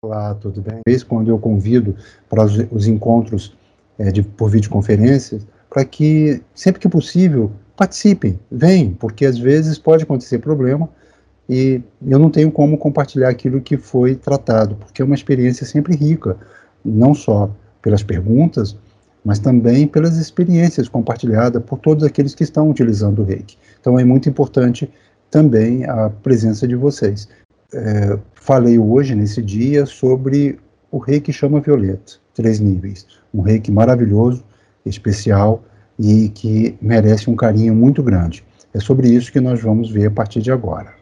Olá, tudo bem? Quando eu convido para os, os encontros é, de, por videoconferências, para que, sempre que possível, participem, venham, porque às vezes pode acontecer problema e eu não tenho como compartilhar aquilo que foi tratado, porque é uma experiência sempre rica, não só pelas perguntas, mas também pelas experiências compartilhadas por todos aqueles que estão utilizando o reiki. Então é muito importante também a presença de vocês. É, falei hoje, nesse dia, sobre o reiki chama violeta, três níveis. Um reiki maravilhoso, especial e que merece um carinho muito grande. É sobre isso que nós vamos ver a partir de agora.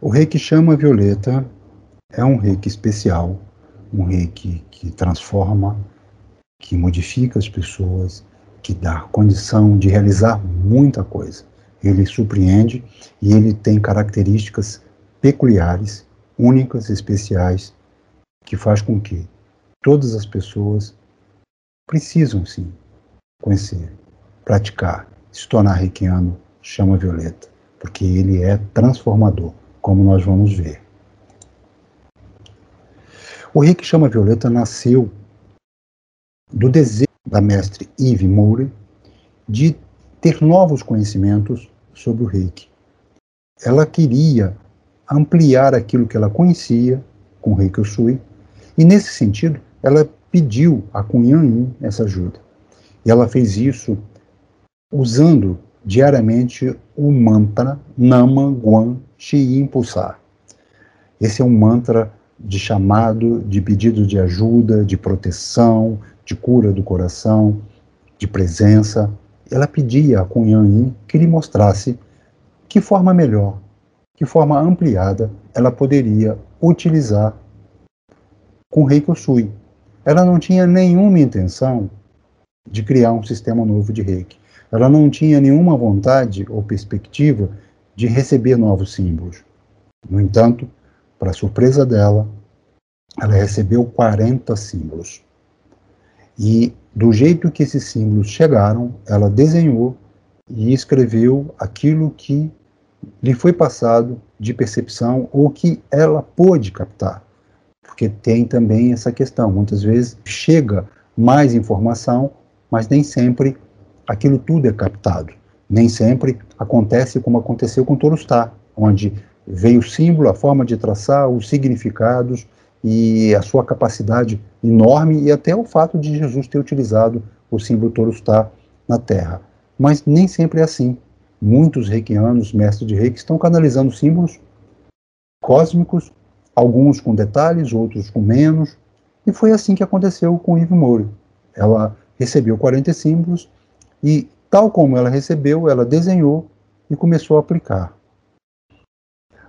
O reiki chama violeta é um reiki especial, um reiki que transforma, que modifica as pessoas, que dá condição de realizar muita coisa. Ele surpreende e ele tem características peculiares, únicas, especiais, que faz com que todas as pessoas precisam sim conhecer, praticar, se tornar reikiano, chama violeta, porque ele é transformador, como nós vamos ver. O reiki chama violeta nasceu do desejo da mestre Yves Moure de ter novos conhecimentos sobre o reiki. Ela queria ampliar aquilo que ela conhecia com reiki Usui, e nesse sentido, ela pediu a Yin essa ajuda. E ela fez isso usando diariamente o mantra Nama Guan Shi Impulsar. Esse é um mantra de chamado, de pedido de ajuda, de proteção, de cura do coração, de presença. Ela pedia a Yin que lhe mostrasse que forma melhor, que forma ampliada ela poderia utilizar com Reiki Usui. Ela não tinha nenhuma intenção de criar um sistema novo de Reiki. Ela não tinha nenhuma vontade ou perspectiva de receber novos símbolos. No entanto, para surpresa dela, ela recebeu 40 símbolos. E do jeito que esses símbolos chegaram, ela desenhou e escreveu aquilo que lhe foi passado de percepção ou que ela pôde captar. Porque tem também essa questão, muitas vezes chega mais informação, mas nem sempre aquilo tudo é captado. Nem sempre acontece como aconteceu com Torustá, onde veio o símbolo, a forma de traçar, os significados, e a sua capacidade enorme e até o fato de Jesus ter utilizado o símbolo Torustá na Terra. Mas nem sempre é assim. Muitos reikianos, mestres de reiki, estão canalizando símbolos cósmicos, alguns com detalhes, outros com menos, e foi assim que aconteceu com Yves Moure. Ela recebeu 40 símbolos e, tal como ela recebeu, ela desenhou e começou a aplicar.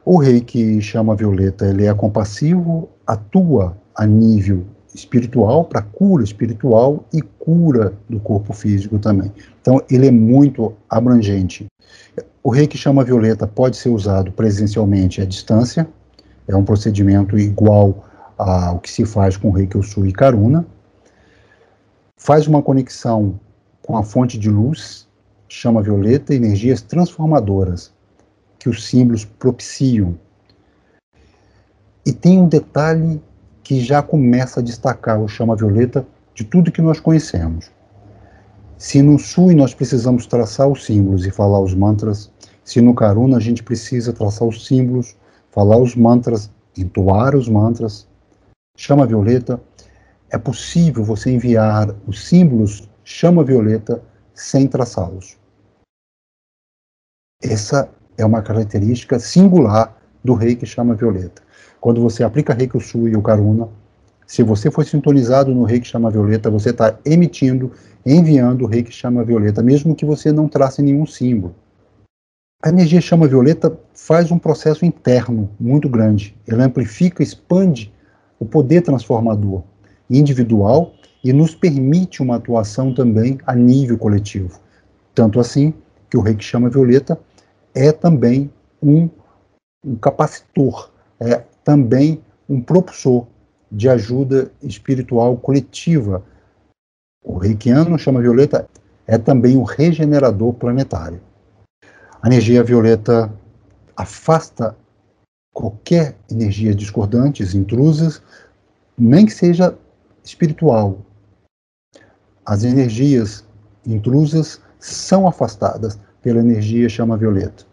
O rei que chama Violeta, ele é compassivo, atua a nível espiritual, para cura espiritual e cura do corpo físico também. Então, ele é muito abrangente. O rei que chama Violeta pode ser usado presencialmente à distância, é um procedimento igual ao que se faz com o rei que Usui e Karuna. Faz uma conexão com a fonte de luz, chama Violeta, energias transformadoras que os símbolos propiciam. E tem um detalhe que já começa a destacar o chama violeta de tudo que nós conhecemos. Se no Sui nós precisamos traçar os símbolos e falar os mantras, se no Karuna a gente precisa traçar os símbolos, falar os mantras, entoar os mantras, chama violeta, é possível você enviar os símbolos chama violeta sem traçá-los. Essa é uma característica singular do rei que chama violeta. Quando você aplica reiki Usui e o Karuna, se você for sintonizado no rei que chama violeta, você está emitindo, enviando o rei que chama violeta, mesmo que você não trace nenhum símbolo. A energia chama violeta faz um processo interno muito grande. Ela amplifica, expande o poder transformador individual e nos permite uma atuação também a nível coletivo. Tanto assim que o rei que chama violeta é também um, um capacitor, é também um propulsor de ajuda espiritual coletiva. O reikiano chama violeta é também um regenerador planetário. A energia violeta afasta qualquer energia discordantes, intrusas, nem que seja espiritual. As energias intrusas são afastadas pela energia chama violeta.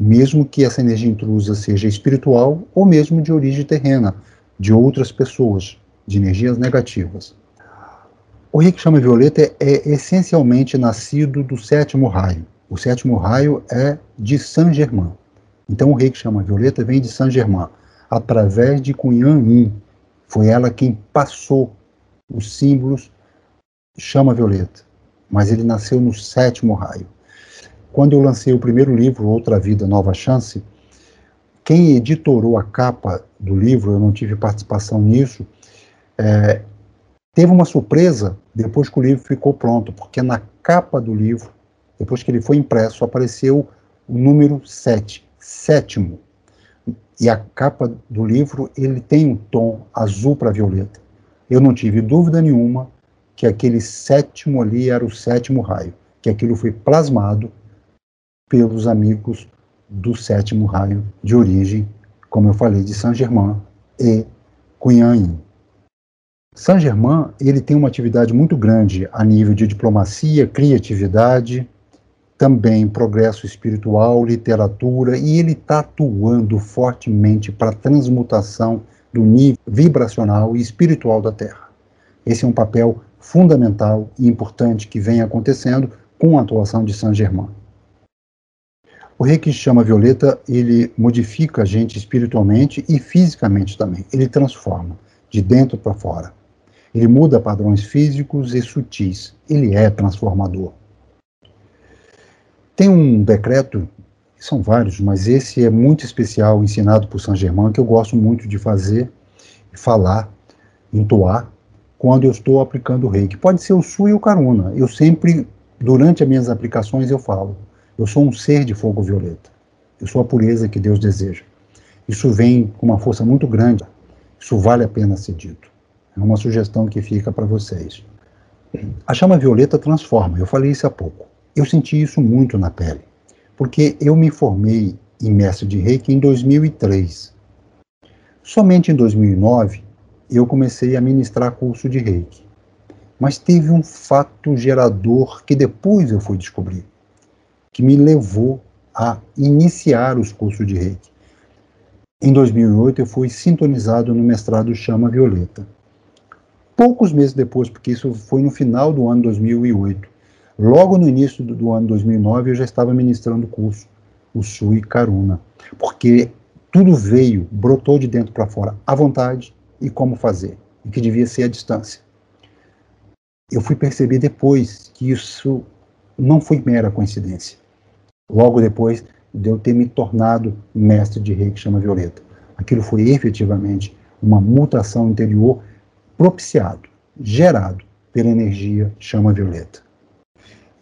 Mesmo que essa energia intrusa seja espiritual ou mesmo de origem terrena, de outras pessoas, de energias negativas. O Reiki chama violeta é, é essencialmente nascido do sétimo raio. O sétimo raio é de Saint Germain. Então o Reiki chama violeta vem de Saint Germain, através de Cunhan Yin. Foi ela quem passou os símbolos chama violeta, mas ele nasceu no sétimo raio. Quando eu lancei o primeiro livro, Outra Vida, Nova Chance, quem editorou a capa do livro, eu não tive participação nisso, é, teve uma surpresa depois que o livro ficou pronto, porque na capa do livro, depois que ele foi impresso, apareceu o número 7, sétimo. E a capa do livro, ele tem um tom azul para violeta. Eu não tive dúvida nenhuma que aquele sétimo ali era o sétimo raio, que aquilo foi plasmado pelos amigos do sétimo raio de origem, como eu falei, de Saint-Germain e Cunhain. Saint-Germain ele tem uma atividade muito grande a nível de diplomacia, criatividade, também progresso espiritual, literatura, e ele está atuando fortemente para a transmutação do nível vibracional e espiritual da Terra. Esse é um papel fundamental e importante que vem acontecendo com a atuação de Saint Germain. O reiki chama violeta, ele modifica a gente espiritualmente e fisicamente também. Ele transforma de dentro para fora. Ele muda padrões físicos e sutis. Ele é transformador. Tem um decreto, são vários, mas esse é muito especial, ensinado por Saint Germain, que eu gosto muito de fazer, falar, entoar, quando eu estou aplicando o reiki. Pode ser o Su e o Karuna. Eu sempre, durante as minhas aplicações, eu falo: eu sou um ser de fogo violeta. Eu sou a pureza que Deus deseja. Isso vem com uma força muito grande. Isso vale a pena ser dito. É uma sugestão que fica para vocês. A chama violeta transforma. Eu falei isso há pouco. Eu senti isso muito na pele, porque eu me formei em mestre de reiki em 2003. Somente em 2009 eu comecei a ministrar curso de reiki. Mas teve um fato gerador que depois eu fui descobrir, que me levou a iniciar os cursos de reiki. Em 2008 eu fui sintonizado no mestrado Chama Violeta. Poucos meses depois, porque isso foi no final do ano 2008, logo no início do, ano 2009 eu já estava ministrando o curso, o Sui Karuna, porque tudo veio, brotou de dentro para fora, à vontade, e como fazer, e que devia ser a distância. Eu fui perceber depois que isso não foi mera coincidência. Logo depois de eu ter me tornado mestre de reiki chama violeta. Aquilo foi efetivamente uma mutação interior propiciado, gerado pela energia chama violeta.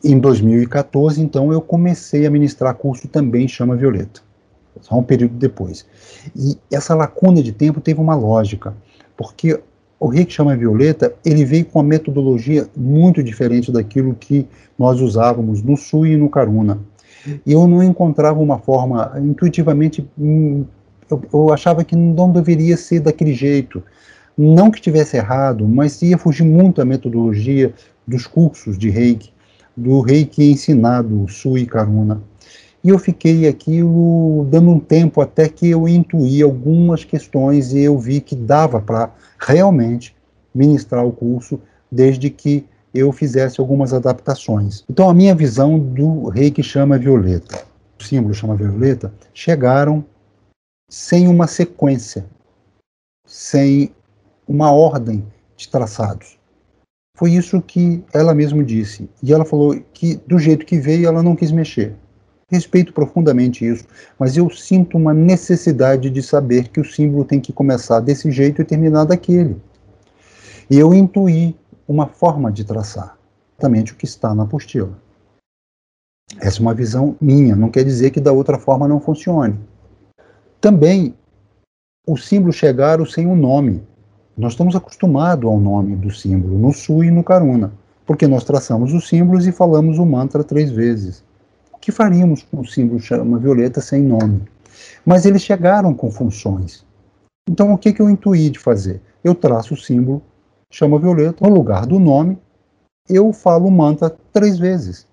Em 2014, então, eu comecei a ministrar curso também chama violeta só um período depois. E essa lacuna de tempo teve uma lógica, porque o Rick chama Violeta, ele veio com uma metodologia muito diferente daquilo que nós usávamos no Sul e no Caruna. E eu não encontrava uma forma, intuitivamente, hum, eu, eu achava que não deveria ser daquele jeito. Não que estivesse errado, mas ia fugir muito da metodologia dos cursos de reiki, do reiki ensinado Sul e Karuna. E eu fiquei aqui dando um tempo até que eu intuí algumas questões e eu vi que dava para realmente ministrar o curso, desde que eu fizesse algumas adaptações. Então, a minha visão do rei que chama Violeta, o símbolo chama Violeta, chegaram sem uma sequência, sem uma ordem de traçados. Foi isso que ela mesma disse. E ela falou que, do jeito que veio, ela não quis mexer. Respeito profundamente isso, mas eu sinto uma necessidade de saber que o símbolo tem que começar desse jeito e terminar daquele. E eu intuí uma forma de traçar, exatamente o que está na apostila. Essa é uma visão minha, não quer dizer que da outra forma não funcione. Também, os símbolos chegaram sem um nome. Nós estamos acostumados ao nome do símbolo, no Su e no Karuna, porque nós traçamos os símbolos e falamos o mantra três vezes que faríamos com o símbolo chama violeta sem nome. Mas eles chegaram com funções. Então, o que, que eu intuí de fazer? Eu traço o símbolo chama violeta, no lugar do nome, eu falo manta três vezes.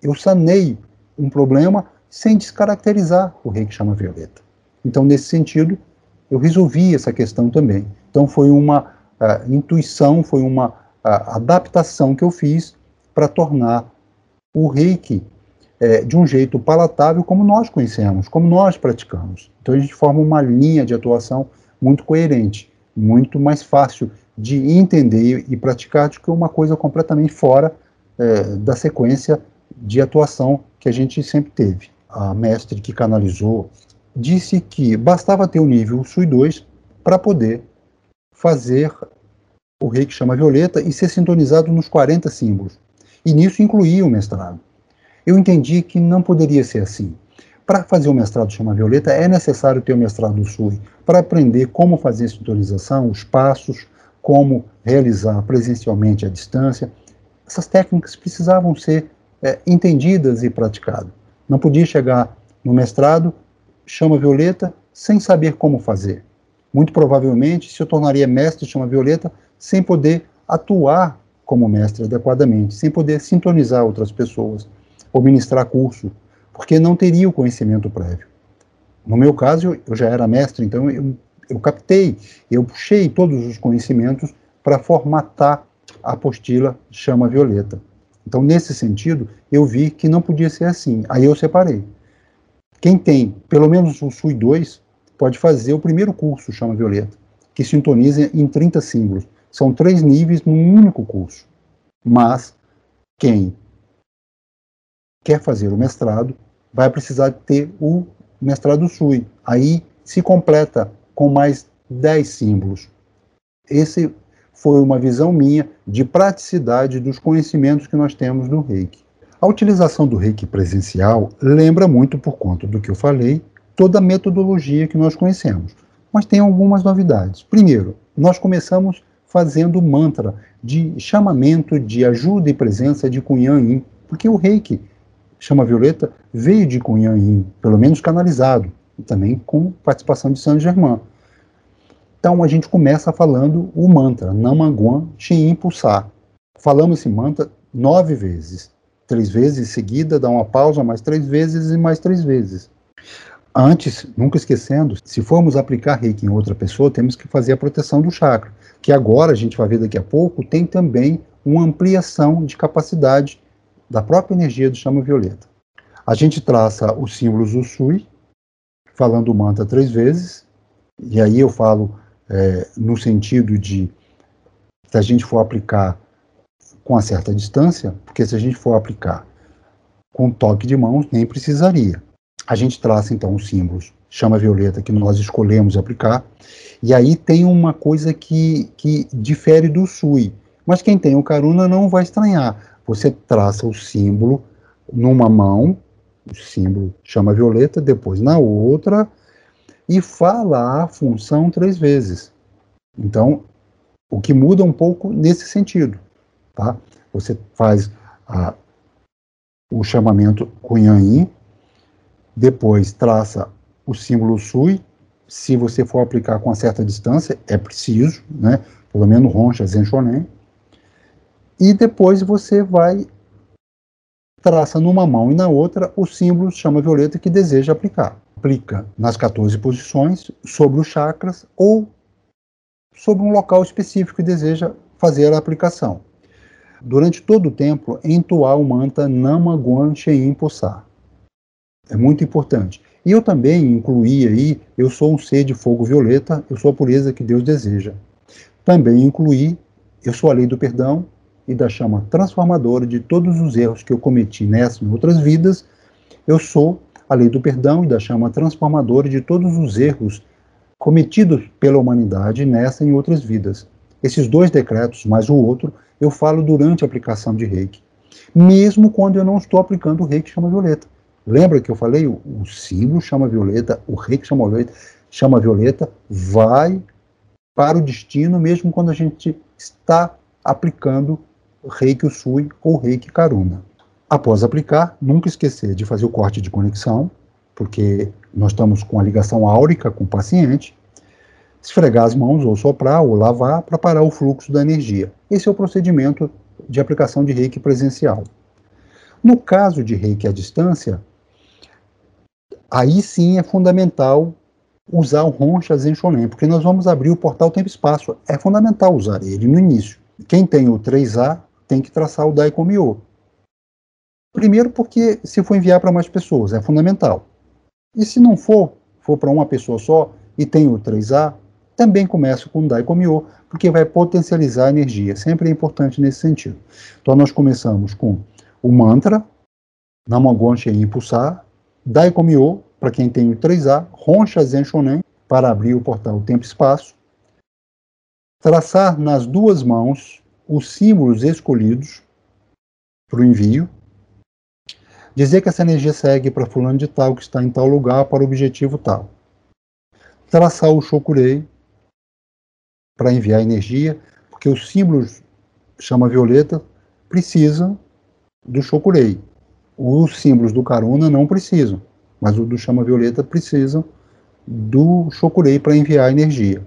Eu saneio um problema sem descaracterizar o rei que chama violeta. Então, nesse sentido, eu resolvi essa questão também. Então, foi uma uh, intuição, foi uma uh, adaptação que eu fiz para tornar o reiki é, de um jeito palatável como nós conhecemos, como nós praticamos. Então a gente forma uma linha de atuação muito coerente, muito mais fácil de entender e praticar do que uma coisa completamente fora é, da sequência de atuação que a gente sempre teve. A mestre que canalizou disse que bastava ter o nível SUI 2 para poder fazer o rei que chama Violeta e ser sintonizado nos 40 símbolos. E nisso incluía o mestrado. Eu entendi que não poderia ser assim. Para fazer o mestrado Chama Violeta, é necessário ter o mestrado SUI para aprender como fazer a sintonização, os passos, como realizar presencialmente à distância. Essas técnicas precisavam ser é, entendidas e praticadas. Não podia chegar no mestrado, Chama Violeta, sem saber como fazer. Muito provavelmente se eu tornaria mestre Chama Violeta sem poder atuar como mestre adequadamente, sem poder sintonizar outras pessoas ou ministrar curso, porque não teria o conhecimento prévio. No meu caso, eu já era mestre, então eu, eu captei, eu puxei todos os conhecimentos para formatar a apostila Chama Violeta. Então, nesse sentido, eu vi que não podia ser assim. Aí eu separei. Quem tem pelo menos o SUI 2 pode fazer o primeiro curso Chama Violeta, que sintoniza em 30 símbolos. São três níveis num único curso. Mas quem quer fazer o mestrado, vai precisar ter o mestrado SUI. Aí se completa com mais 10 símbolos. Esse foi uma visão minha de praticidade dos conhecimentos que nós temos do reiki. A utilização do reiki presencial lembra muito, por conta do que eu falei, toda a metodologia que nós conhecemos. Mas tem algumas novidades. Primeiro, nós começamos fazendo mantra de chamamento de ajuda e presença de Kunyan Yin, porque o reiki chama Violeta, veio de Cunha Yin, pelo menos canalizado, também com participação de Saint Germain. Então a gente começa falando o mantra Namaguan Shin Pulsar. Falamos esse mantra nove vezes. Três vezes em seguida, dá uma pausa, mais três vezes e mais três vezes. Antes, nunca esquecendo, se formos aplicar reiki em outra pessoa, temos que fazer a proteção do chakra, que agora a gente vai ver daqui a pouco, tem também uma ampliação de capacidade da própria energia do chama violeta. A gente traça os símbolos do Sui, falando o mantra três vezes, e aí eu falo é, no sentido de se a gente for aplicar com uma certa distância, porque se a gente for aplicar com toque de mãos, nem precisaria. A gente traça então os símbolos chama violeta que nós escolhemos aplicar, e aí tem uma coisa que, que difere do Sui, mas quem tem o Karuna não vai estranhar você traça o símbolo numa mão, o símbolo chama violeta, depois na outra, e fala a função três vezes. Então, o que muda um pouco nesse sentido, tá? Você faz a, o chamamento Cunhaim, depois traça o símbolo Sui, se você for aplicar com uma certa distância, é preciso, né? Pelo menos Roncha Zenchonen, e depois você vai traça numa mão e na outra o símbolo chama violeta que deseja aplicar. Aplica nas 14 posições, sobre os chakras ou sobre um local específico que deseja fazer a aplicação. Durante todo o tempo, entoar o mantra Nama Guan Shein Possar. É muito importante. E eu também incluí aí, eu sou um ser de fogo violeta, eu sou a pureza que Deus deseja. Também incluí, eu sou a lei do perdão, e da chama transformadora de todos os erros que eu cometi nessa e outras vidas, eu sou a lei do perdão e da chama transformadora de todos os erros cometidos pela humanidade nessa e em outras vidas. Esses dois decretos, mais o outro, eu falo durante a aplicação de reiki, mesmo quando eu não estou aplicando o reiki chama violeta. Lembra que eu falei? O, o símbolo chama violeta, o reiki chama violeta, chama violeta, vai para o destino, mesmo quando a gente está aplicando Reiki Usui ou Reiki Karuna. Após aplicar, nunca esquecer de fazer o corte de conexão, porque nós estamos com a ligação áurica com o paciente. esfregar as mãos, ou soprar, ou lavar, para parar o fluxo da energia. Esse é o procedimento de aplicação de reiki presencial. No caso de reiki à distância, aí sim é fundamental usar o Roncha Zenshonen, porque nós vamos abrir o portal tempo-espaço. É fundamental usar ele no início. Quem tem o 3A tem que traçar o Daikomiô. Primeiro porque se for enviar para mais pessoas, é fundamental. E se não for, for para uma pessoa só e tem o 3A, também começa com Daikomiô, porque vai potencializar a energia. Sempre é importante nesse sentido. Então nós começamos com o mantra, Namagon Shen Impulsar, Daikomiô, para quem tem o 3A, Roncha Zen Shonen, para abrir o portal Tempo-Espaço, traçar nas duas mãos os símbolos escolhidos para o envio, dizer que essa energia segue para fulano de tal, que está em tal lugar, para o objetivo tal. Traçar o Shokurei para enviar energia, porque os símbolos chama violeta precisam do Shokurei. Os símbolos do Karuna não precisam mas o do chama violeta precisam do Shokurei para enviar energia.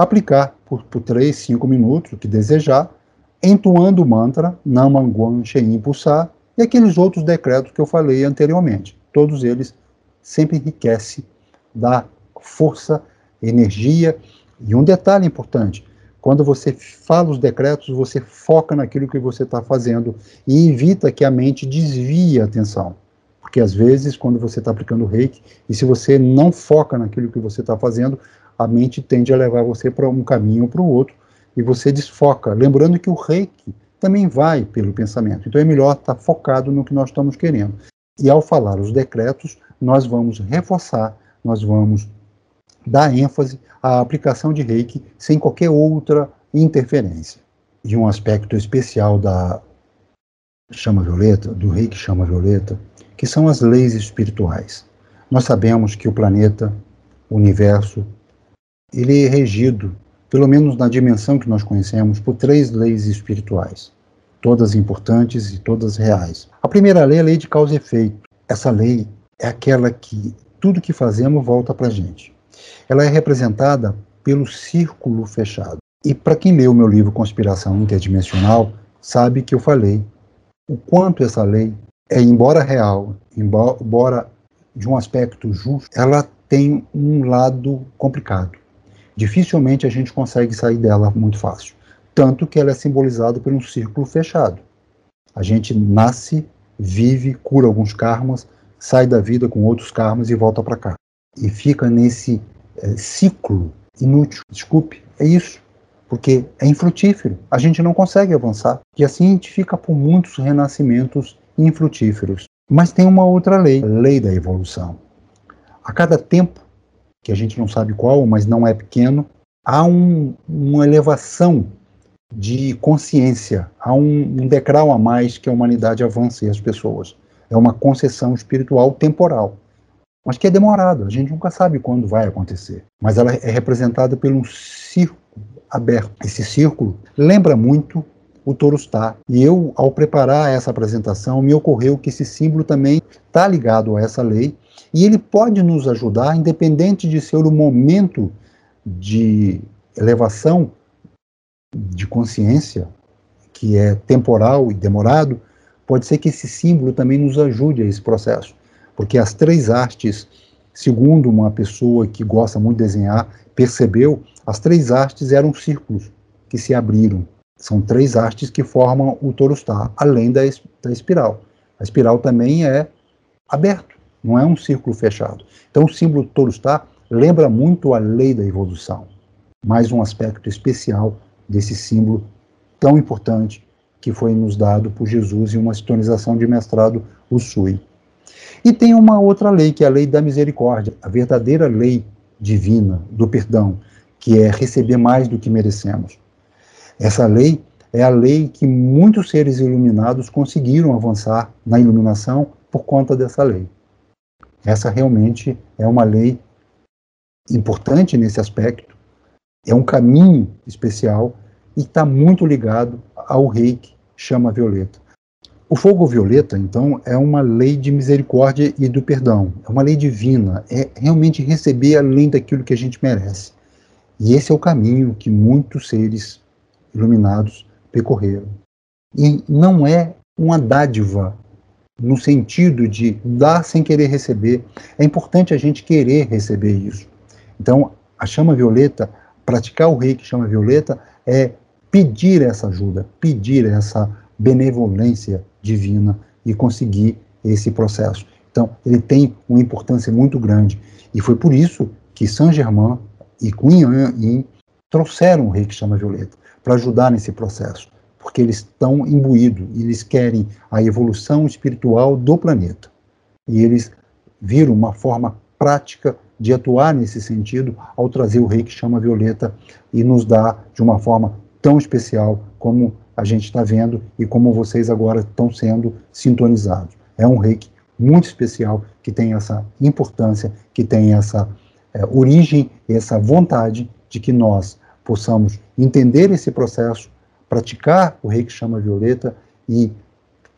Aplicar por, por 3, 5 minutos, o que desejar, entoando o mantra Namanguan Shein Pulsar e aqueles outros decretos que eu falei anteriormente. Todos eles sempre enriquecem da força, energia. E um detalhe importante: quando você fala os decretos, você foca naquilo que você está fazendo e evita que a mente desvie a atenção. Porque às vezes, quando você está aplicando reiki, e se você não foca naquilo que você está fazendo, a mente tende a levar você para um caminho ou para o outro, e você desfoca. Lembrando que o reiki também vai pelo pensamento. Então é melhor estar tá focado no que nós estamos querendo. E ao falar os decretos, nós vamos reforçar, nós vamos dar ênfase à aplicação de reiki sem qualquer outra interferência. E um aspecto especial da chama violeta, do reiki chama violeta, que são as leis espirituais. Nós sabemos que o planeta, o universo, ele é regido, pelo menos na dimensão que nós conhecemos, por três leis espirituais, todas importantes e todas reais. A primeira lei é a lei de causa e efeito. Essa lei é aquela que tudo que fazemos volta para a gente. Ela é representada pelo círculo fechado. E para quem leu o meu livro Conspiração Interdimensional, sabe que eu falei o quanto essa lei é, embora real, embora de um aspecto justo, ela tem um lado complicado. Dificilmente a gente consegue sair dela muito fácil. Tanto que ela é simbolizada por um círculo fechado. A gente nasce, vive, cura alguns karmas, sai da vida com outros karmas e volta para cá. E fica nesse é, ciclo inútil. Desculpe, é isso. Porque é infrutífero. A gente não consegue avançar. E assim a gente fica por muitos renascimentos infrutíferos. Mas tem uma outra lei, a lei da evolução. A cada tempo, que a gente não sabe qual, mas não é pequeno, há um, uma elevação de consciência, há um, um degrau a mais que a humanidade avance as pessoas. É uma concessão espiritual temporal, mas que é demorado, a gente nunca sabe quando vai acontecer. Mas ela é representada por um círculo aberto. Esse círculo lembra muito o Torustá. E eu, ao preparar essa apresentação, me ocorreu que esse símbolo também está ligado a essa lei e ele pode nos ajudar, independente de ser o momento de elevação de consciência, que é temporal e demorado, pode ser que esse símbolo também nos ajude a esse processo. Porque as três artes, segundo uma pessoa que gosta muito de desenhar, percebeu, as três artes eram círculos que se abriram. São três hastes que formam o Torustar, além da, da espiral. A espiral também é aberto, não é um círculo fechado. Então, o símbolo Torustar lembra muito a lei da evolução. Mais um aspecto especial desse símbolo tão importante que foi nos dado por Jesus em uma sintonização de mestrado Usui. E tem uma outra lei, que é a lei da misericórdia, a verdadeira lei divina do perdão, que é receber mais do que merecemos. Essa lei é a lei que muitos seres iluminados conseguiram avançar na iluminação por conta dessa lei. Essa realmente é uma lei importante nesse aspecto, é um caminho especial e está muito ligado ao reiki chama violeta. O fogo violeta, então, é uma lei de misericórdia e do perdão, é uma lei divina, é realmente receber além daquilo que a gente merece. E esse é o caminho que muitos seres iluminados percorreram. E não é uma dádiva no sentido de dar sem querer receber. É importante a gente querer receber isso. Então, a chama violeta, praticar o reiki chama violeta, é pedir essa ajuda, pedir essa benevolência divina e conseguir esse processo. Então, ele tem uma importância muito grande. E foi por isso que Saint Germain e Kuan Yin trouxeram o reiki chama violeta, para ajudar nesse processo porque eles estão imbuídos, eles querem a evolução espiritual do planeta. E eles viram uma forma prática de atuar nesse sentido ao trazer o rei que chama Violeta e nos dar de uma forma tão especial como a gente está vendo e como vocês agora estão sendo sintonizados. É um reiki muito especial que tem essa importância, que tem essa é, origem, essa vontade de que nós possamos entender esse processo, praticar o reiki chama violeta e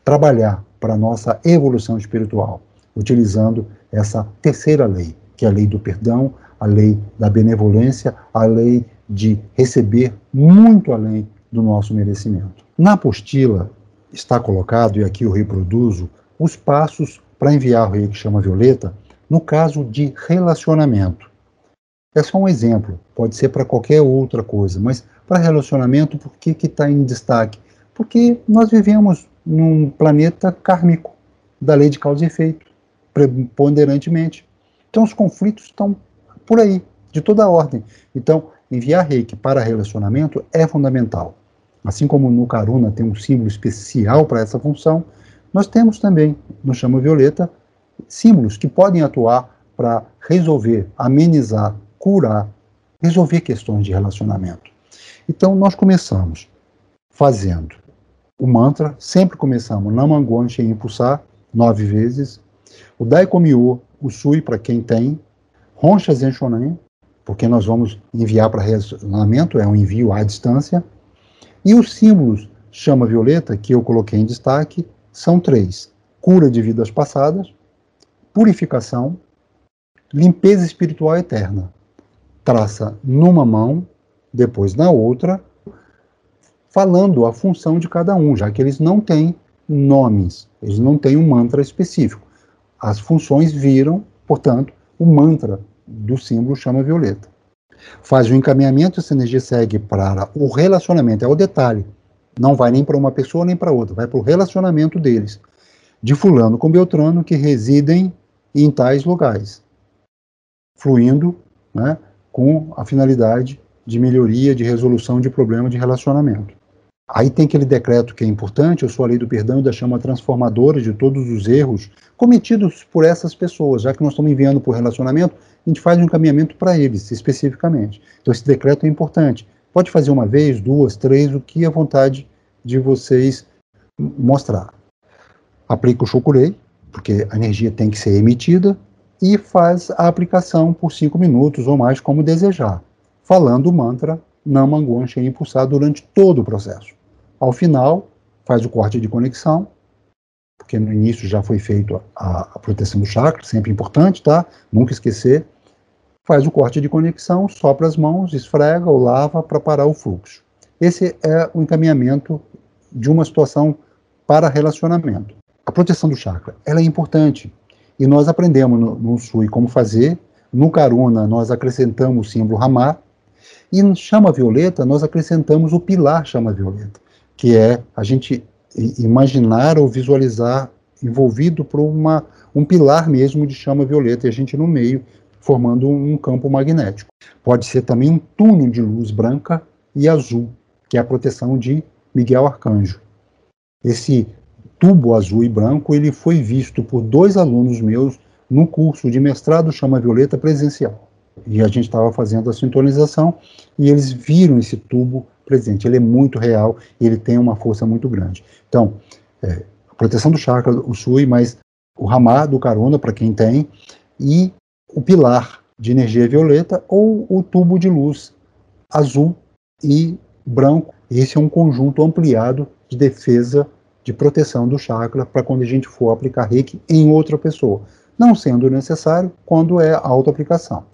trabalhar para a nossa evolução espiritual, utilizando essa terceira lei, que é a lei do perdão, a lei da benevolência, a lei de receber muito além do nosso merecimento. Na apostila está colocado, e aqui eu reproduzo, os passos para enviar o reiki chama violeta no caso de relacionamento. É só um exemplo, pode ser para qualquer outra coisa, mas para relacionamento, por que está em destaque? Porque nós vivemos num planeta kármico, da lei de causa e efeito, preponderantemente. Então os conflitos estão por aí, de toda a ordem. Então, enviar reiki para relacionamento é fundamental. Assim como no Karuna tem um símbolo especial para essa função, nós temos também, no Chama Violeta, símbolos que podem atuar para resolver, amenizar, curar, resolver questões de relacionamento. Então, nós começamos fazendo o mantra, sempre começamos Namangon Shen Impulsar, nove vezes, o Daikomiô, o Sui, para quem tem, Roncha Zenshonan, porque nós vamos enviar para relacionamento, é um envio à distância, e os símbolos chama violeta, que eu coloquei em destaque, são três: cura de vidas passadas, purificação, limpeza espiritual eterna. Traça numa mão depois na outra, falando a função de cada um, já que eles não têm nomes, eles não têm um mantra específico. As funções viram, portanto, o mantra do símbolo chama violeta. Faz o encaminhamento, essa energia segue para o relacionamento, é o detalhe. Não vai nem para uma pessoa nem para outra, vai para o relacionamento deles, de Fulano com Beltrano, que residem em tais lugares, fluindo né, com a finalidade de melhoria, de resolução de problema de relacionamento. Aí tem aquele decreto que é importante, eu sou a lei do perdão e da chama transformadora de todos os erros cometidos por essas pessoas, já que nós estamos enviando por relacionamento, a gente faz um encaminhamento para eles, especificamente. Então esse decreto é importante. Pode fazer uma vez, duas, três, o que é vontade de vocês mostrar. Aplica o chokurei, porque a energia tem que ser emitida, e faz a aplicação por cinco minutos ou mais, como desejar falando o mantra Namangon Shen Impulsar durante todo o processo. Ao final, faz o corte de conexão, porque no início já foi feito a, a proteção do chakra, sempre importante, tá? Nunca esquecer. Faz o corte de conexão, sopra as mãos, esfrega ou lava para parar o fluxo. Esse é o encaminhamento de uma situação para relacionamento. A proteção do chakra, ela é importante. E nós aprendemos no, no Sui como fazer. No Karuna, nós acrescentamos o símbolo Ramar, e no chama violeta, nós acrescentamos o pilar chama violeta, que é a gente imaginar ou visualizar envolvido por uma, um pilar mesmo de chama violeta, e a gente no meio formando um campo magnético. Pode ser também um túnel de luz branca e azul, que é a proteção de Miguel Arcanjo. Esse tubo azul e branco ele foi visto por dois alunos meus no curso de mestrado chama violeta presencial e a gente estava fazendo a sintonização e eles viram esse tubo presente. Ele é muito real e ele tem uma força muito grande. Então, é, a proteção do chakra, o Sui, mas o Ramá do Carona, para quem tem, e o pilar de energia violeta ou o tubo de luz azul e branco. Esse é um conjunto ampliado de defesa de proteção do chakra para quando a gente for aplicar reiki em outra pessoa, não sendo necessário quando é auto-aplicação.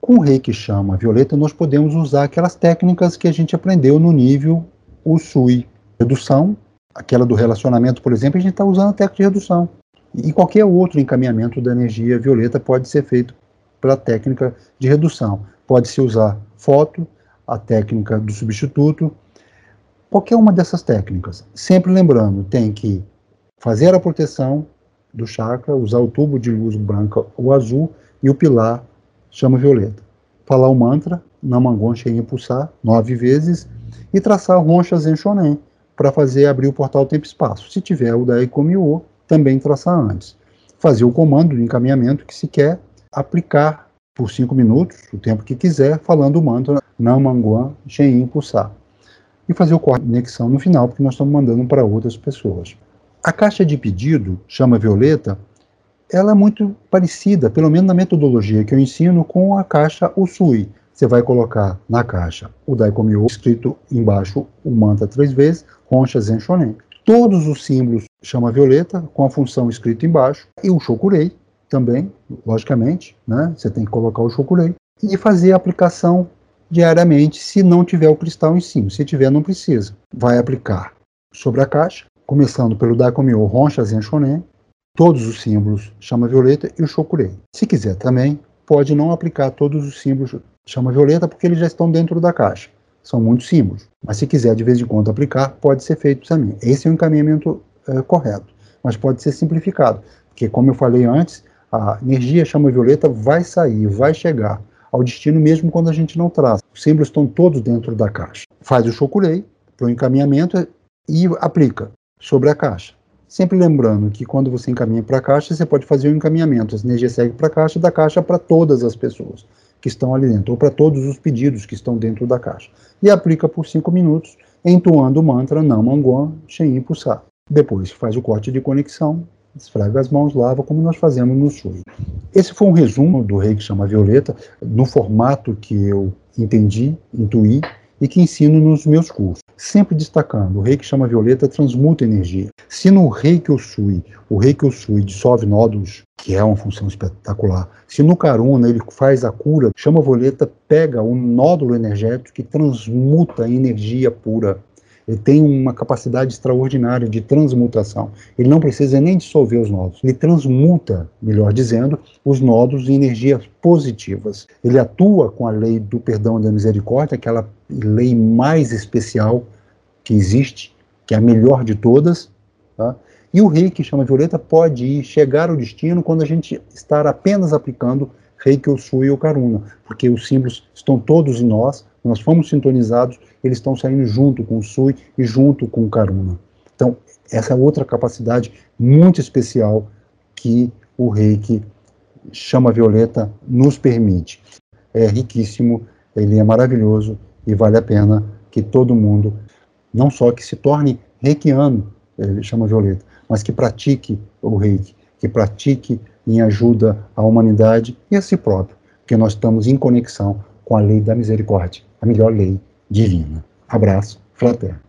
Com reiki chama violeta, nós podemos usar aquelas técnicas que a gente aprendeu no nível Usui. Redução, aquela do relacionamento, por exemplo, a gente está usando a técnica de redução. E qualquer outro encaminhamento da energia violeta pode ser feito pela técnica de redução. Pode-se usar foto, a técnica do substituto, qualquer uma dessas técnicas. Sempre lembrando, tem que fazer a proteção do chakra, usar o tubo de luz branca ou azul e o pilar chama violeta. Falar o mantra, Namangon Shen Pulsar, nove vezes, e traçar ronchas em Shonen, para fazer abrir o portal tempo-espaço. Se tiver o da Ekomio, também traçar antes. Fazer o comando de encaminhamento que se quer aplicar por cinco minutos, o tempo que quiser, falando o mantra Namanguan Shen Pulsar. E fazer o corte de conexão no final, porque nós estamos mandando para outras pessoas. A caixa de pedido, chama Violeta, ela é muito parecida, pelo menos na metodologia que eu ensino, com a caixa Usui. Você vai colocar na caixa o Daikomiô, escrito embaixo o mantra três vezes, Roncha Zen Shonen. Todos os símbolos chama Violeta, com a função escrita embaixo, e o Shokurei também, logicamente, né? Você tem que colocar o Shokurei e fazer a aplicação diariamente, se não tiver o cristal em cima. Se tiver, não precisa. Vai aplicar sobre a caixa, começando pelo Daikomiô Roncha Zen Shonen, todos os símbolos chama violeta e o Shokurei. Se quiser também, pode não aplicar todos os símbolos chama violeta porque eles já estão dentro da caixa. São muitos símbolos. Mas se quiser de vez em quando aplicar, pode ser feito também. Esse é o encaminhamento é, correto. Mas pode ser simplificado. Porque, como eu falei antes, a energia chama violeta vai sair, vai chegar ao destino mesmo quando a gente não traz. Os símbolos estão todos dentro da caixa. Faz o chokurei para o encaminhamento e aplica sobre a caixa. Sempre lembrando que quando você encaminha para a caixa, você pode fazer o um encaminhamento. A energia segue para a caixa, da caixa para todas as pessoas que estão ali dentro, ou para todos os pedidos que estão dentro da caixa. E aplica por cinco minutos, entoando o mantra Namanguan Shen Pulsar. Depois faz o corte de conexão, esfrega as mãos, lava, como nós fazemos no Shui. Esse foi um resumo do Rei que chama Violeta, no formato que eu entendi, intuí e que ensino nos meus cursos. Sempre destacando, o rei que chama violeta transmuta energia. Se no rei que eu sui, o rei que eu sui dissolve nódulos, que é uma função espetacular, se no caruna ele faz a cura, chama violeta, pega um nódulo energético que transmuta energia pura ele tem uma capacidade extraordinária de transmutação. Ele não precisa nem dissolver os nódulos. Ele transmuta, melhor dizendo, os nódulos em energias positivas. Ele atua com a lei do perdão e da misericórdia, aquela lei mais especial que existe, que é a melhor de todas. Tá? E o rei que chama Violeta pode ir chegar ao destino quando a gente estar apenas aplicando Reiki, Usui ou Karuna, porque os símbolos estão todos em nós, nós fomos sintonizados, eles estão saindo junto com o Sui e junto com o Karuna. Então, essa é outra capacidade muito especial que o Reiki chama Violeta nos permite. É riquíssimo, ele é maravilhoso e vale a pena que todo mundo, não só que se torne reikiano, ele chama Violeta, mas que pratique o Reiki, que pratique em ajuda à humanidade e a si próprio, porque nós estamos em conexão com a lei da misericórdia, melhor lei divina. Abraço fraterno.